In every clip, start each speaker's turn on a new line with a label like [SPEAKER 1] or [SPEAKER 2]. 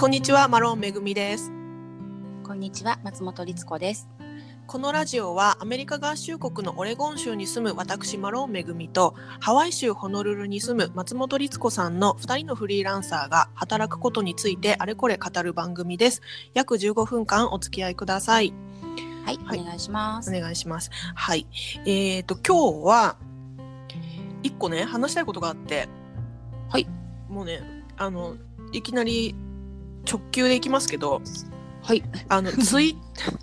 [SPEAKER 1] こんにちは、マロンめぐみです。
[SPEAKER 2] こんにちは、松本律子です。
[SPEAKER 1] このラジオはアメリカ合衆国のオレゴン州に住む私マロンめぐみとハワイ州ホノルルに住む松本律子さんの2人のフリーランサーが働くことについてあれこれ語る番組です。約15分間お付き合いください。
[SPEAKER 2] はい、
[SPEAKER 1] はい
[SPEAKER 2] お願いします。
[SPEAKER 1] お願いします。はい。えっ、と、今日は一個ね、話したいことがあって。
[SPEAKER 2] はい。
[SPEAKER 1] もうね、あの、いきなり直球でいきますけど、
[SPEAKER 2] はい。
[SPEAKER 1] あの、ツイ、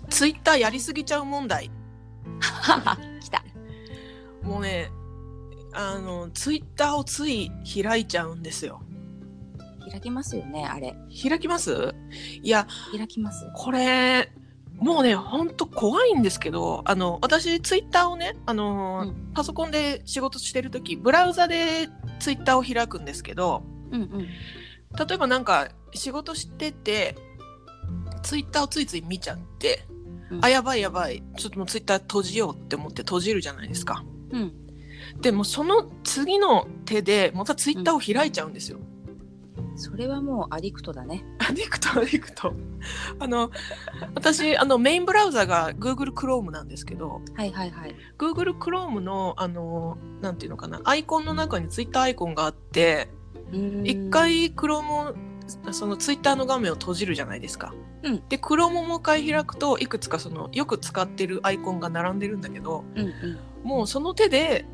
[SPEAKER 1] ツイッターやりすぎちゃう問題。
[SPEAKER 2] 来た。
[SPEAKER 1] もうね、あの、ツイッターをつい開いちゃうんですよ。
[SPEAKER 2] 開きますよね、あれ。
[SPEAKER 1] 開きます？いや、
[SPEAKER 2] 開きます。
[SPEAKER 1] これ、もうね、ほんと怖いんですけど、あの、私、ツイッターをね、あの、
[SPEAKER 2] うん
[SPEAKER 1] パソコンで仕事してるとき、ブラウザでツイッターを開くんですけど、
[SPEAKER 2] うんうん。
[SPEAKER 1] 例えばなんか、仕事してて、ツイッターをついつい見ちゃって、
[SPEAKER 2] うん
[SPEAKER 1] あ、やばいやばい、ちょっともうツイッター閉じようって思って閉じるじゃないですか。
[SPEAKER 2] うん。
[SPEAKER 1] でもその次の手でまたツイッターを開いちゃうんですよ。
[SPEAKER 2] それはもうアディクトだね。
[SPEAKER 1] アディクトアディクト。あの私あのメインブラウザが Google Chrome なんですけど、
[SPEAKER 2] はいはいはい。
[SPEAKER 1] Google Chrome のあのなんていうのかなアイコンの中にツイッターアイコンがあって、一。回 Chrome をそのツイッターの画面を閉じるじゃないですか。
[SPEAKER 2] うん
[SPEAKER 1] で Chrome をもう一回開くといくつかそのよく使ってるアイコンが並んでるんだけど、
[SPEAKER 2] うんうん。
[SPEAKER 1] もうその手で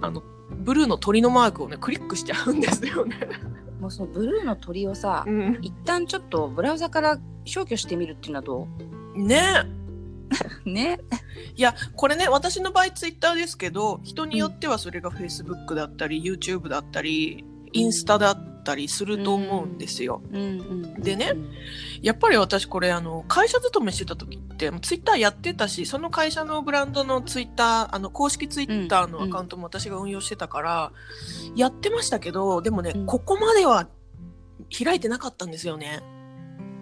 [SPEAKER 1] あのブルーの鳥のマークをねクリックしちゃうんですよね。
[SPEAKER 2] もうそのブルーの鳥をさ、
[SPEAKER 1] うん、
[SPEAKER 2] 一旦ちょっとブラウザから消去してみるっていうのはど
[SPEAKER 1] ね
[SPEAKER 2] う？ね。
[SPEAKER 1] いやこれね私の場合ツイッターですけど人によってはそれがフェイスブックだったり YouTube だったりインスタだったりすると思うんですよ。
[SPEAKER 2] うんうん。
[SPEAKER 1] でね
[SPEAKER 2] うん
[SPEAKER 1] やっぱり私これあの会社勤めしてた時ってツイッターやってたしその会社のブランドのツイッターあの公式ツイッターのアカウントも私が運用してたから、やってましたけどでもね、
[SPEAKER 2] うん
[SPEAKER 1] ここまでは開いてなかったんですよね。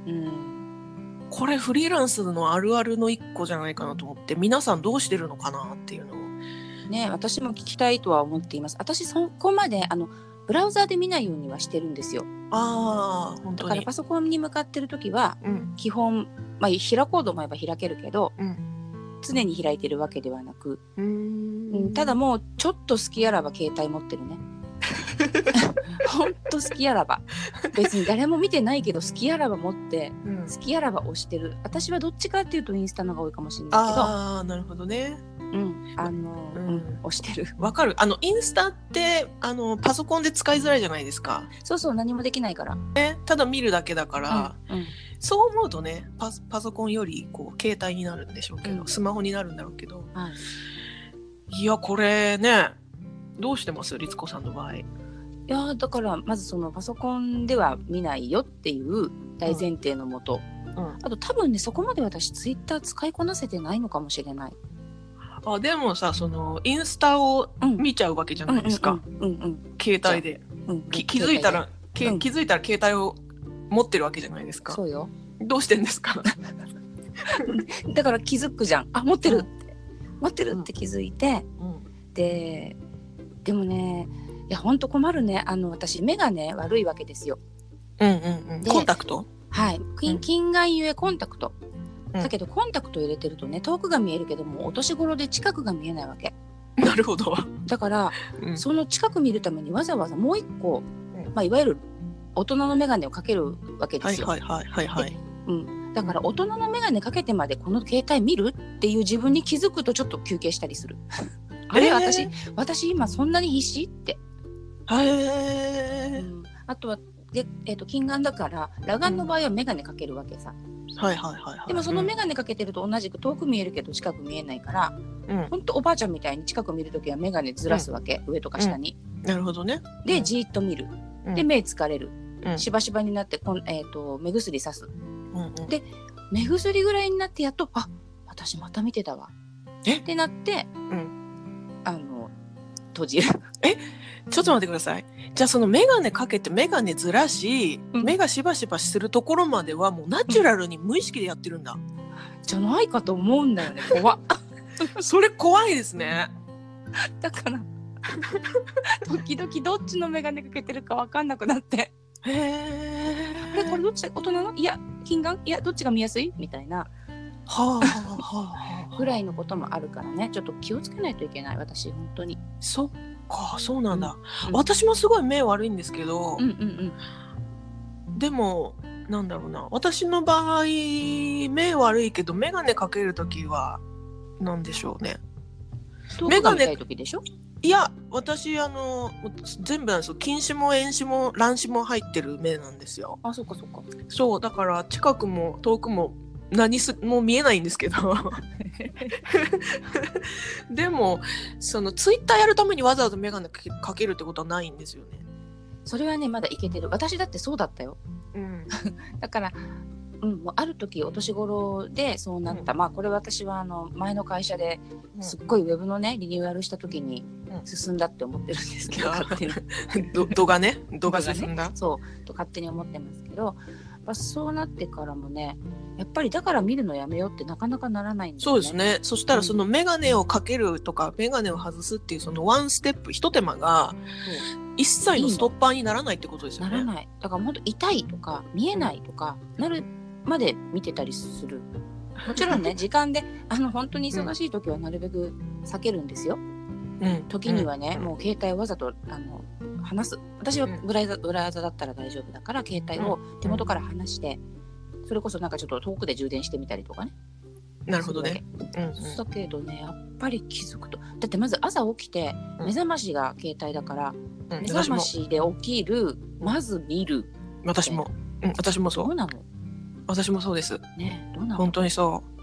[SPEAKER 2] うん。
[SPEAKER 1] これフリーランスのあるあるの一個じゃないかなと思って皆さんどうしてるのかなっていうのを。
[SPEAKER 2] ね、私も聞きたいとは思っています。私そこまであのブラウザで見ないようにはしてるんですよ。
[SPEAKER 1] あ
[SPEAKER 2] だからパ。ソコンに向かってる時は
[SPEAKER 1] うん
[SPEAKER 2] 基本、まあ、開こうと思えば開けるけど
[SPEAKER 1] うん
[SPEAKER 2] 常に開いてるわけではなく、
[SPEAKER 1] う
[SPEAKER 2] ん、ただもうちょっと好きあらば携帯持ってるね。ほんと好きあらば。別に誰も見てないけど好きあらば持って
[SPEAKER 1] うん。
[SPEAKER 2] 好きあらば押してる。私はどっちかっていうとインスタの方が多いかもしれないけど。
[SPEAKER 1] ああなるほどね。
[SPEAKER 2] うん。あの、
[SPEAKER 1] う
[SPEAKER 2] うん。ん押してる。
[SPEAKER 1] わかる。あのインスタってあのパソコンで使いづらいじゃないですか。
[SPEAKER 2] そうそう何もできないから、
[SPEAKER 1] ただ見るだけだから、
[SPEAKER 2] うん。うん。
[SPEAKER 1] そう思うとねパソパソコンよりこう携帯になるんでしょうけど、
[SPEAKER 2] うん。
[SPEAKER 1] スマホになるんだろうけど。
[SPEAKER 2] はい、
[SPEAKER 1] いやこれねどうしてます？律子さんの場合。
[SPEAKER 2] いやーだからまずそのパソコンでは見ないよっていう大前提のもと、
[SPEAKER 1] うん。
[SPEAKER 2] あと多分ねそこまで私ツイッター使いこなせてないのかもしれない。
[SPEAKER 1] あでもさそのインスタを
[SPEAKER 2] うん。
[SPEAKER 1] 見ちゃうわけじゃないですか、
[SPEAKER 2] うんうん
[SPEAKER 1] 携帯で。
[SPEAKER 2] うん。
[SPEAKER 1] 気づいたら、け
[SPEAKER 2] うん。
[SPEAKER 1] 気づいたら携帯を持ってるわけじゃないですか。
[SPEAKER 2] そうよ。
[SPEAKER 1] どうしてんですか？
[SPEAKER 2] だから気づくじゃん。あ持ってるって、持ってるって気づいて、
[SPEAKER 1] うん。
[SPEAKER 2] ででもねいやほんと困るねあの私目がね悪いわけですよ。
[SPEAKER 1] うんうんうん
[SPEAKER 2] で
[SPEAKER 1] コンタクト？
[SPEAKER 2] はい近近眼ゆえコンタクト。
[SPEAKER 1] うん
[SPEAKER 2] だけどコンタクト入れてるとね遠くが見えるけどもお年頃で近くが見えないわけ。
[SPEAKER 1] なるほど、
[SPEAKER 2] だから
[SPEAKER 1] うん
[SPEAKER 2] その近く見るためにわざわざもう一個、
[SPEAKER 1] うん
[SPEAKER 2] まあ、いわゆる大人の眼鏡をかけるわけですよ。
[SPEAKER 1] はいはいはいはいはい
[SPEAKER 2] うん、だから大人の眼鏡かけてまでこの携帯見るっていう自分に気づくとちょっと休憩したりする。あれ、
[SPEAKER 1] えー
[SPEAKER 2] 私私今そんなに必死って。
[SPEAKER 1] へえ
[SPEAKER 2] うん。あとはで、えー、と近眼だから裸眼の場合は眼鏡かけるわけさ。
[SPEAKER 1] はいはいはいはい。
[SPEAKER 2] でもその眼鏡かけてると同じく遠く見えるけど近く見えないから
[SPEAKER 1] うん。
[SPEAKER 2] ほんとおばあちゃんみたいに近く見るときは眼鏡ずらすわけ、上とか下に。
[SPEAKER 1] なるほどね。うん。
[SPEAKER 2] でじーっと見る。
[SPEAKER 1] うん。
[SPEAKER 2] で目疲れる。
[SPEAKER 1] うん。
[SPEAKER 2] しばしばになってこん、えー、と目薬さす。
[SPEAKER 1] うんうん。
[SPEAKER 2] で目薬ぐらいになってやっとあ私また見てたわ。
[SPEAKER 1] え？
[SPEAKER 2] ってなって、
[SPEAKER 1] ん。
[SPEAKER 2] あの閉じる。
[SPEAKER 1] ちょっと待ってください。じゃあその眼鏡かけて眼鏡ずらし、
[SPEAKER 2] うん。
[SPEAKER 1] 目がしばしばするところまではもうナチュラルに無意識でやってるんだ、
[SPEAKER 2] じゃないかと思うんだよね怖っ。
[SPEAKER 1] それ怖いですね。
[SPEAKER 2] だから時々どっちの眼鏡かけてるか分かんなくなって。
[SPEAKER 1] へえ
[SPEAKER 2] これどっち？だ大人の？いや近眼いやどっちが見やすい？みたいな。
[SPEAKER 1] はあはあはあ
[SPEAKER 2] ぐらいのこともあるからね。ちょっと気をつけないといけない私本当に。
[SPEAKER 1] そっかそうなんだ、
[SPEAKER 2] うん。
[SPEAKER 1] 私もすごい目悪いんですけど、
[SPEAKER 2] うんうんうん。
[SPEAKER 1] でもなんだろうな。私の場合目悪いけど眼鏡かける時はなんでしょうね。
[SPEAKER 2] 遠くが見たい時でしょ？
[SPEAKER 1] いや私あの全部なんですよ。近視も遠視も乱視も入ってる目なんですよ。
[SPEAKER 2] あそっかそっか。
[SPEAKER 1] そうだから近くも遠くも何すもう見えないんですけど。でもそのツイッターやるためにわざわざ眼鏡かけかけるってことはないんですよね。
[SPEAKER 2] それはねまだいけてる。私だってそうだったよ。
[SPEAKER 1] うん。
[SPEAKER 2] だから、うん、もうある時お年頃でそうなった、まあこれ私はあの前の会社ですっごいウェブのねリニューアルした時に
[SPEAKER 1] うん。
[SPEAKER 2] 進んだって思ってるんですけど、
[SPEAKER 1] あー
[SPEAKER 2] 勝手に。
[SPEAKER 1] ど度がね？度が進んだ、
[SPEAKER 2] そう。と勝手に思ってますけど、まあ、そうなってからもねやっぱりだから見るのやめようってなかなかならないんですよ
[SPEAKER 1] そうですね。そしたらその眼鏡をかけるとか眼鏡を外すっていうそのワンステップひと手間が一切のストッパーにならないってことですよね。
[SPEAKER 2] ならない。だから本当痛いとか見えないとかなるまで見てたりする。もちろんね 時間であの本当に忙しい時はなるべく避けるんですよ。
[SPEAKER 1] うん
[SPEAKER 2] 時にはね、
[SPEAKER 1] うん。
[SPEAKER 2] もう携帯をわざとあの離す。私は
[SPEAKER 1] うん。
[SPEAKER 2] ブライザブライザだったら大丈夫だから携帯を手元から離して、それこそなんかちょっと遠くで充電してみたりとかね。
[SPEAKER 1] なるほどね。うんうん。
[SPEAKER 2] だけどねやっぱり気づくと。だってまず朝起きて
[SPEAKER 1] うん。
[SPEAKER 2] 目覚ましが携帯だから、
[SPEAKER 1] うん。
[SPEAKER 2] 目覚ましで起きるまず見る。
[SPEAKER 1] 私も、うん、私もそう。
[SPEAKER 2] どうなの？
[SPEAKER 1] 私もそうです。
[SPEAKER 2] ねどうなの？
[SPEAKER 1] 本当にそう。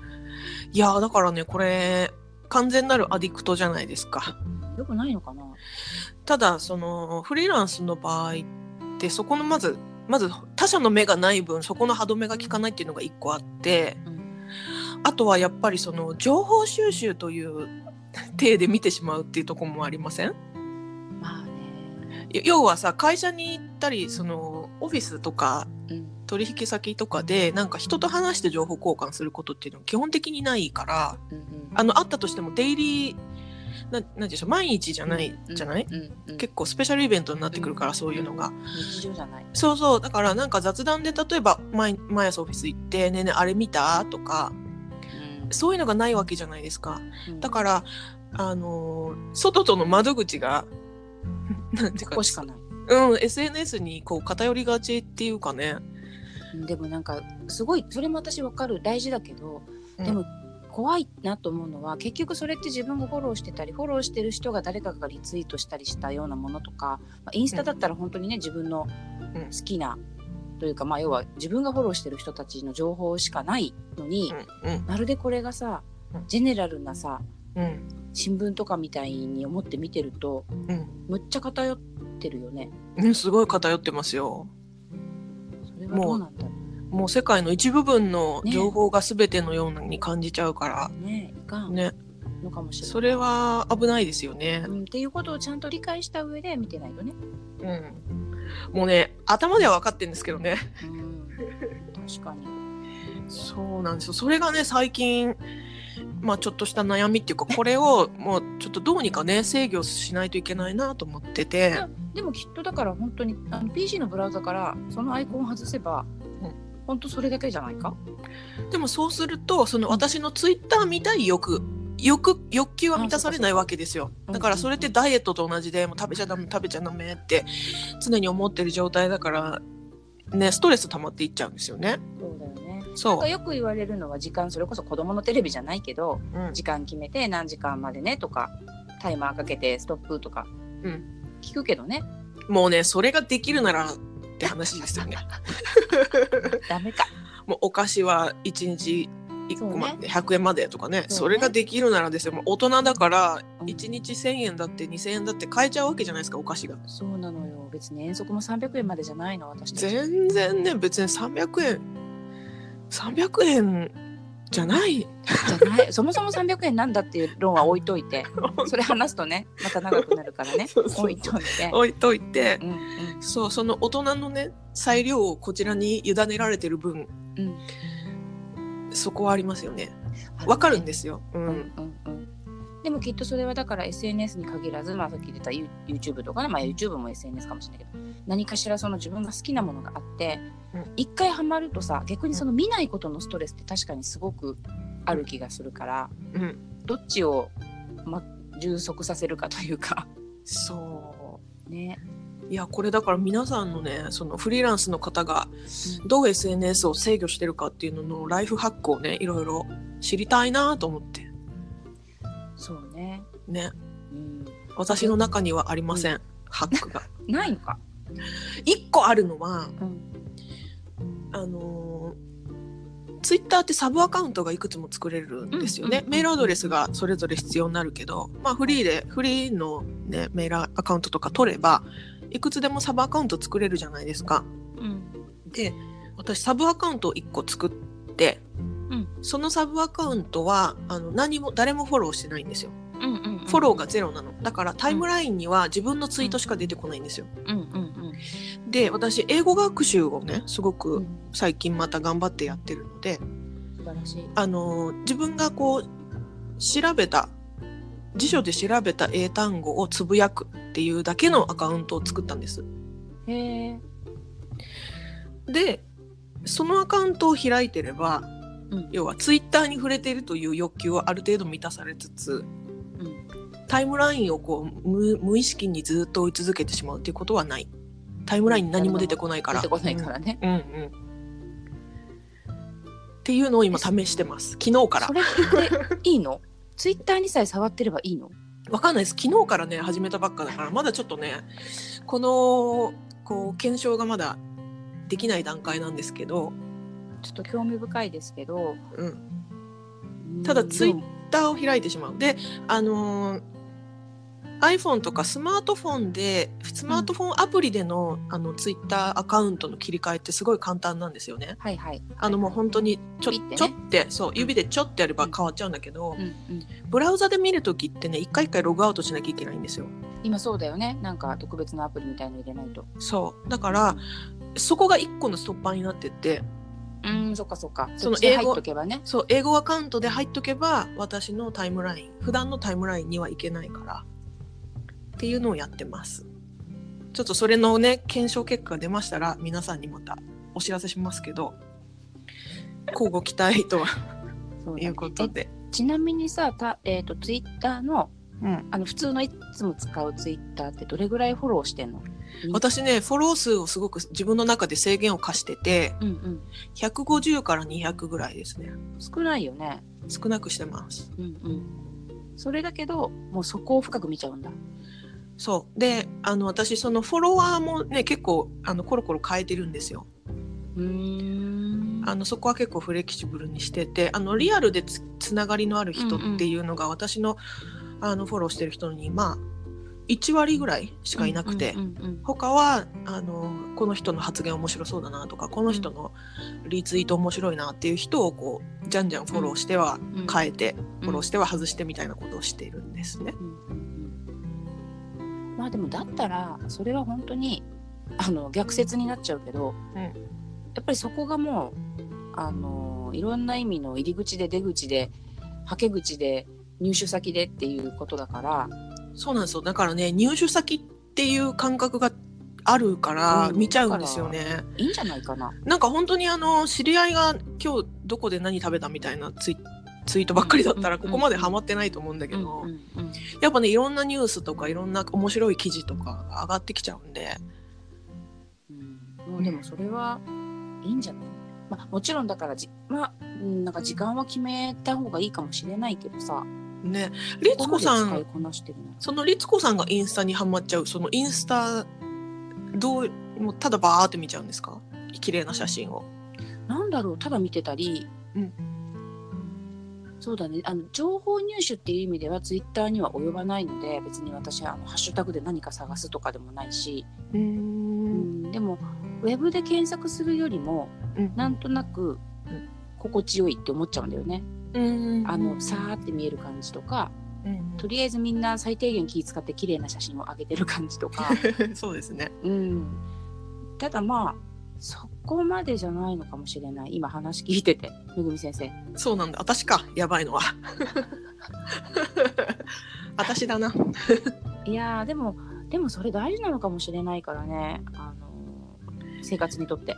[SPEAKER 1] いやーだからねこれ完全なるアディクトじゃないですか。
[SPEAKER 2] よくないのかな？
[SPEAKER 1] ただそのフリーランスの場合ってそこのまずまず他者の目がない分そこの歯止めが効かないっていうのが一個あって
[SPEAKER 2] うん。
[SPEAKER 1] あとはやっぱりその情報収集という体で見てしまうっていうところもありません？
[SPEAKER 2] まあね。
[SPEAKER 1] い要はさ会社に行ったりそのオフィスとか
[SPEAKER 2] うん
[SPEAKER 1] 取引先とかでなんか人と話して情報交換することっていうのは基本的にないから
[SPEAKER 2] うんうん。
[SPEAKER 1] あのあったとしてもデイリーななんでしょう毎日じゃないじゃない、
[SPEAKER 2] うんうんうん
[SPEAKER 1] 結構スペシャルイベントになってくるから、そういうのが。
[SPEAKER 2] 日常じゃない。
[SPEAKER 1] そうそう。だからなんか雑談で例えば毎毎朝オフィス行って「ねえねえあれ見た?」とかそういうのがないわけじゃないですか。
[SPEAKER 2] うん。
[SPEAKER 1] だからあのー外との窓口が なんていうか
[SPEAKER 2] ここしかない。
[SPEAKER 1] うん SNS にこう偏りがちっていうかね。
[SPEAKER 2] うんでもなんかすごいそれも私わかる。大事だけど、
[SPEAKER 1] うん。
[SPEAKER 2] でも怖いなと思うのは結局それって自分がフォローしてたりフォローしてる人が誰かがリツイートしたりしたようなものとか、まあ、インスタだったら本当にね自分の
[SPEAKER 1] うん。
[SPEAKER 2] 好きな、というかまあ要は自分がフォローしてる人たちの情報しかないのに、
[SPEAKER 1] うん。うん。
[SPEAKER 2] まるでこれがさ
[SPEAKER 1] うん。
[SPEAKER 2] ジェネラルなさ
[SPEAKER 1] うん。
[SPEAKER 2] 新聞とかみたいに思って見てると
[SPEAKER 1] うん。
[SPEAKER 2] むっちゃ偏ってるよね。
[SPEAKER 1] ねすごい偏ってますよ
[SPEAKER 2] それはどう
[SPEAKER 1] もう世界の一部分の
[SPEAKER 2] ね
[SPEAKER 1] 情報が全てのように感じちゃうから、
[SPEAKER 2] うね。
[SPEAKER 1] ね。
[SPEAKER 2] のかもしれない。
[SPEAKER 1] それは危ないですよね。
[SPEAKER 2] うん、っていうことをちゃんと理解した上で見てないとね。
[SPEAKER 1] うん。もうね頭では分かってるんですけどね。
[SPEAKER 2] うん、確かに。
[SPEAKER 1] そうなんですよ。それがね最近まあちょっとした悩みっていうかこれをもうちょっとどうにかね制御しないといけないなと思ってて
[SPEAKER 2] でもきっとだから本当にあの PC のブラウザからそのアイコンを外せば、
[SPEAKER 1] うん。
[SPEAKER 2] 本当それだけじゃないか？
[SPEAKER 1] でもそうするとその私のツイッター見たい欲欲欲求は満たされないわけですよ。
[SPEAKER 2] か
[SPEAKER 1] だからそれってダイエットと同じでもう食べちゃダメ食べちゃダメって常に思ってる状態だからねストレス溜まっていっちゃうんですよね。
[SPEAKER 2] そうだよね。
[SPEAKER 1] そ
[SPEAKER 2] かよく言われるのは時間それこそ子供のテレビじゃないけど
[SPEAKER 1] う、うん。
[SPEAKER 2] 時間決めて何時間までねとかタイマーかけてストップとか。
[SPEAKER 1] うん
[SPEAKER 2] 聞くけどね、
[SPEAKER 1] もうねそれができるならって話ですよね。
[SPEAKER 2] ダメか。
[SPEAKER 1] もうお菓子は1日1個まで、100円までとかね。
[SPEAKER 2] ね。
[SPEAKER 1] それができるならですよ。大人だから
[SPEAKER 2] うん。
[SPEAKER 1] 1日1000円だって2000円だって買えちゃうわけじゃないですかお菓子が。
[SPEAKER 2] そうなのよ。別に遠足も300円までじゃないの私。
[SPEAKER 1] 全然ね別に300円300円じゃない。
[SPEAKER 2] じゃない。そもそも300円なんだっていう論は置いといて、それ話すとね、また長くなるからね。置いといて。
[SPEAKER 1] 置いといて。
[SPEAKER 2] うんうん
[SPEAKER 1] そうその大人のね裁量をこちらに委ねられてる分。
[SPEAKER 2] うん。
[SPEAKER 1] そこはありますよね。わかるんですよ、う
[SPEAKER 2] うんんうんうん。でもきっとそれはだから SNS に限らず、まあ、さっき言った You- YouTube とかね、まあ、YouTube も SNS かもしれないけど何かしらその自分が好きなものがあって
[SPEAKER 1] うん。
[SPEAKER 2] 一、回ハマるとさ逆にその見ないことのストレスって確かにすごくある気がするから
[SPEAKER 1] うん。
[SPEAKER 2] どっちを、ま、充足させるかというか。
[SPEAKER 1] そ
[SPEAKER 2] ね。
[SPEAKER 1] ういやこれだから皆さんのねそのフリーランスの方がどう SNS を制御してるかっていうののライフハックをねいろいろ知りたいなと思って
[SPEAKER 2] そうね、
[SPEAKER 1] ね。
[SPEAKER 2] うん、
[SPEAKER 1] 私の中にはありません、ハックが。
[SPEAKER 2] ないのか、
[SPEAKER 1] 一個あるのは
[SPEAKER 2] うん。
[SPEAKER 1] あのツイッターってサブアカウントがいくつも作れるんですよね、
[SPEAKER 2] うんうん
[SPEAKER 1] メールアドレスがそれぞれ必要になるけど、まあ、フリーでフリーの、ね、メールアカウントとか取ればいくつでもサブアカウント作れるじゃないですか。
[SPEAKER 2] うん。
[SPEAKER 1] で私サブアカウントを1個作って、
[SPEAKER 2] うん
[SPEAKER 1] そのサブアカウントはあの何も誰もフォローしてないんですよ。
[SPEAKER 2] うんうんうん、
[SPEAKER 1] フォローがゼロなの。だからタイムラインには自分のツイートしか出てこないんですよ。
[SPEAKER 2] うんうん
[SPEAKER 1] で私英語学習をねすご
[SPEAKER 2] うんう
[SPEAKER 1] く
[SPEAKER 2] ん
[SPEAKER 1] 最近また頑張ってやってるので、
[SPEAKER 2] 素晴らしい。
[SPEAKER 1] あの自分がこう調べた辞書で調べた英単語をつぶやくっていうだけのアカウントを作ったんです。
[SPEAKER 2] へえ。
[SPEAKER 1] でそのアカウントを開いてれば
[SPEAKER 2] うん。
[SPEAKER 1] 要はツイッターに触れているという欲求はある程度満たされつつ
[SPEAKER 2] うん。
[SPEAKER 1] タイムラインをこう無無意識にずっと追い続けてしまうっていうことはない。タイムラインに何も出てこないから。
[SPEAKER 2] 出てこないからね。
[SPEAKER 1] うん、うんうん。っていうのを今試してます。昨日から。
[SPEAKER 2] それっていいの？ツイッターにさえ触ってればいいの？
[SPEAKER 1] わかんないです。昨日からね始めたばっかだからまだちょっとねこのこう検証がまだできない段階なんですけど、
[SPEAKER 2] ちょっと興味深いですけど。
[SPEAKER 1] うん、ただツイッ
[SPEAKER 2] うん
[SPEAKER 1] ターを開いてしまうであのー iPhone とかスマートフォンでスマートフォンアプリでの,、あのツイッターアカウントの切り替えってすごい簡単なんですよね。
[SPEAKER 2] はいはい。
[SPEAKER 1] あのもう本当にちょ,、
[SPEAKER 2] ピッてね
[SPEAKER 1] ちょってそう指でちょってやれば変わっちゃうんだけど、
[SPEAKER 2] うんうん。
[SPEAKER 1] ブラウザで見るときってね一回一回ログアウトしなきゃいけないんですよ。
[SPEAKER 2] 今そうだよね。なんか特別なアプリみたいの入れないと。
[SPEAKER 1] そうだからそこが一個のストッパーになってて
[SPEAKER 2] うん、そっかそっか。
[SPEAKER 1] その英語
[SPEAKER 2] ね。
[SPEAKER 1] そう英語アカウントで入っとけば私のタイムライン普段のタイムラインにはいけないから。っていうのをやってます。ちょっとそれのね検証結果が出ましたら皆さんにまたお知らせしますけど交互期待と
[SPEAKER 2] そうだね。
[SPEAKER 1] いうことで、
[SPEAKER 2] えちなみにさ、たえっ、とツイッターの
[SPEAKER 1] うん、
[SPEAKER 2] あの普通のいつも使うツイッターってどれぐらいフォローしてんの？
[SPEAKER 1] 私ねフォロー数をすごく自分の中で制限を課してて
[SPEAKER 2] うんうん。
[SPEAKER 1] 150から200ぐらいですね
[SPEAKER 2] 少ないよね。
[SPEAKER 1] 少なくしてます
[SPEAKER 2] うんうん。それだけどもうそこを深く見ちゃうんだ。
[SPEAKER 1] そうであの私そのフォロワーもね結構あのコロコロ変えてるんですよ
[SPEAKER 2] うーん。
[SPEAKER 1] あのそこは結構フレキシブルにしててあのリアルでつつながりのある人っていうのが私の,、あのフォローしてる人にまあ1割ぐらいしかいなくて、他はあのこの人の発言面白そうだなとかこの人のリツイート面白いなっていう人をこうじゃんじゃんフォローしては
[SPEAKER 2] うん
[SPEAKER 1] 変えて、
[SPEAKER 2] うん。
[SPEAKER 1] フォローしては外してみたいなことをしているんですね。
[SPEAKER 2] うん。まあでもだったらそれは本当にあの逆説になっちゃうけど、
[SPEAKER 1] うん。
[SPEAKER 2] やっぱりそこがもうあのいろんな意味の入り口で出口ではけ口で入手先でっていうことだから。
[SPEAKER 1] そうなんですよ。だからね入手先っていう感覚があるから
[SPEAKER 2] うん
[SPEAKER 1] 見ちゃうんですよね。
[SPEAKER 2] いいんじゃないかな。
[SPEAKER 1] なんか本当にあの知り合いが今日どこで何食べたみたいなツイツイートばっかりだったら
[SPEAKER 2] うん
[SPEAKER 1] ここまでハマってないと思うんだけど、
[SPEAKER 2] うんうんうん。
[SPEAKER 1] やっぱねいろんなニュースとかいろんな面白い記事とかが上がってきちゃうんで。
[SPEAKER 2] うん。もうでもそれはいいんじゃない、まあ、もちろんだからじ、まあ、うんなんか時間は決めた方がいいかもしれないけどさ
[SPEAKER 1] ね。律子さんその律子さんがインスタにハマっちゃうそのインスタどうもうただバーって見ちゃうんですか？綺麗な写真を。
[SPEAKER 2] なんだろうただ見てたり、
[SPEAKER 1] うん。
[SPEAKER 2] そうだね。あの情報入手っていう意味ではツイッターには及ばないので別に私はあのハッシュタグで何か探すとかでもないし、
[SPEAKER 1] う
[SPEAKER 2] ん。ん、でもウェブで検索するよりも
[SPEAKER 1] うん。
[SPEAKER 2] なんとなく
[SPEAKER 1] うん。
[SPEAKER 2] 心地よいって思っちゃうんだよね。
[SPEAKER 1] うん
[SPEAKER 2] あのさーって見える感じとか
[SPEAKER 1] うん
[SPEAKER 2] とりあえずみんな最低限気使って綺麗な写真を上げてる感じとか、
[SPEAKER 1] そうですね。
[SPEAKER 2] うん、ただまあそこまでじゃないのかもしれない。今話聞いててめぐみ先生。
[SPEAKER 1] そうなんだ。私か。やばいのは。私だな。
[SPEAKER 2] いやーでもでもそれ大事なのかもしれないからね。あの生活にとって。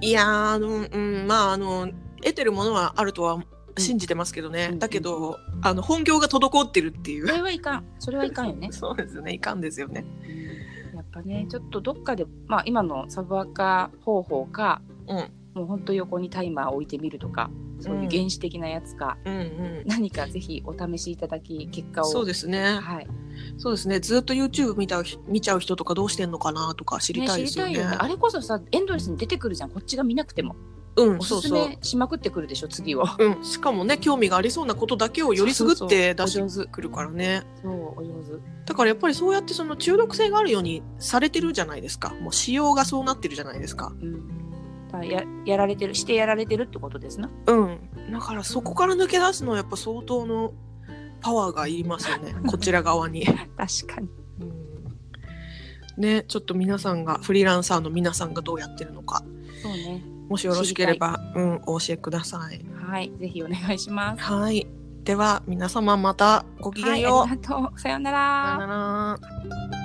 [SPEAKER 1] いやーあのうんまああの得てるものはあるとは信じてますけどね。
[SPEAKER 2] うん
[SPEAKER 1] だけどあの本業が滞ってるっていう
[SPEAKER 2] そ。れはいかんそれはいかんよね
[SPEAKER 1] そうですよね。いかんですよね。
[SPEAKER 2] やっぱねちょっとどっかでまあ今のサブアカ方法か
[SPEAKER 1] うん
[SPEAKER 2] もうほんと横にタイマー置いてみるとかそういう原始的なやつか、
[SPEAKER 1] うんうん。
[SPEAKER 2] 何かぜひお試しいただき結果を
[SPEAKER 1] そうですね。
[SPEAKER 2] はい
[SPEAKER 1] そうですね。ずっと YouTube 見た見ちゃう人とかどうしてんのかなとか知りたいですよね。
[SPEAKER 2] 知りたいよねあれこそさエンドレスに出てくるじゃんこっちが見なくても
[SPEAKER 1] うん、
[SPEAKER 2] おすす。めしまくってくるでしょ次を。
[SPEAKER 1] うん、しかもね興味がありそうなことだけをよりすぐって出
[SPEAKER 2] そう
[SPEAKER 1] してくるからね。
[SPEAKER 2] そうお上手。
[SPEAKER 1] だからやっぱりそうやってその中毒性があるようにされてるじゃないですか。もう仕様がそうなってるじゃないですか。
[SPEAKER 2] うん。だからややられてるしてやられてるってことですな。
[SPEAKER 1] うん。だからそこから抜け出すのはやっぱ相当のパワーがいりますよね。こちら側に、
[SPEAKER 2] 確かに。
[SPEAKER 1] うん。ねちょっと皆さんがフリーランサーの皆さんがどうやってるのか。
[SPEAKER 2] そうね
[SPEAKER 1] もしよろしければうんお教えください。
[SPEAKER 2] はいぜひお願いします。
[SPEAKER 1] はい。では皆様またごきげん
[SPEAKER 2] はい
[SPEAKER 1] よう、
[SPEAKER 2] ありがとう。さようなら。
[SPEAKER 1] さよなら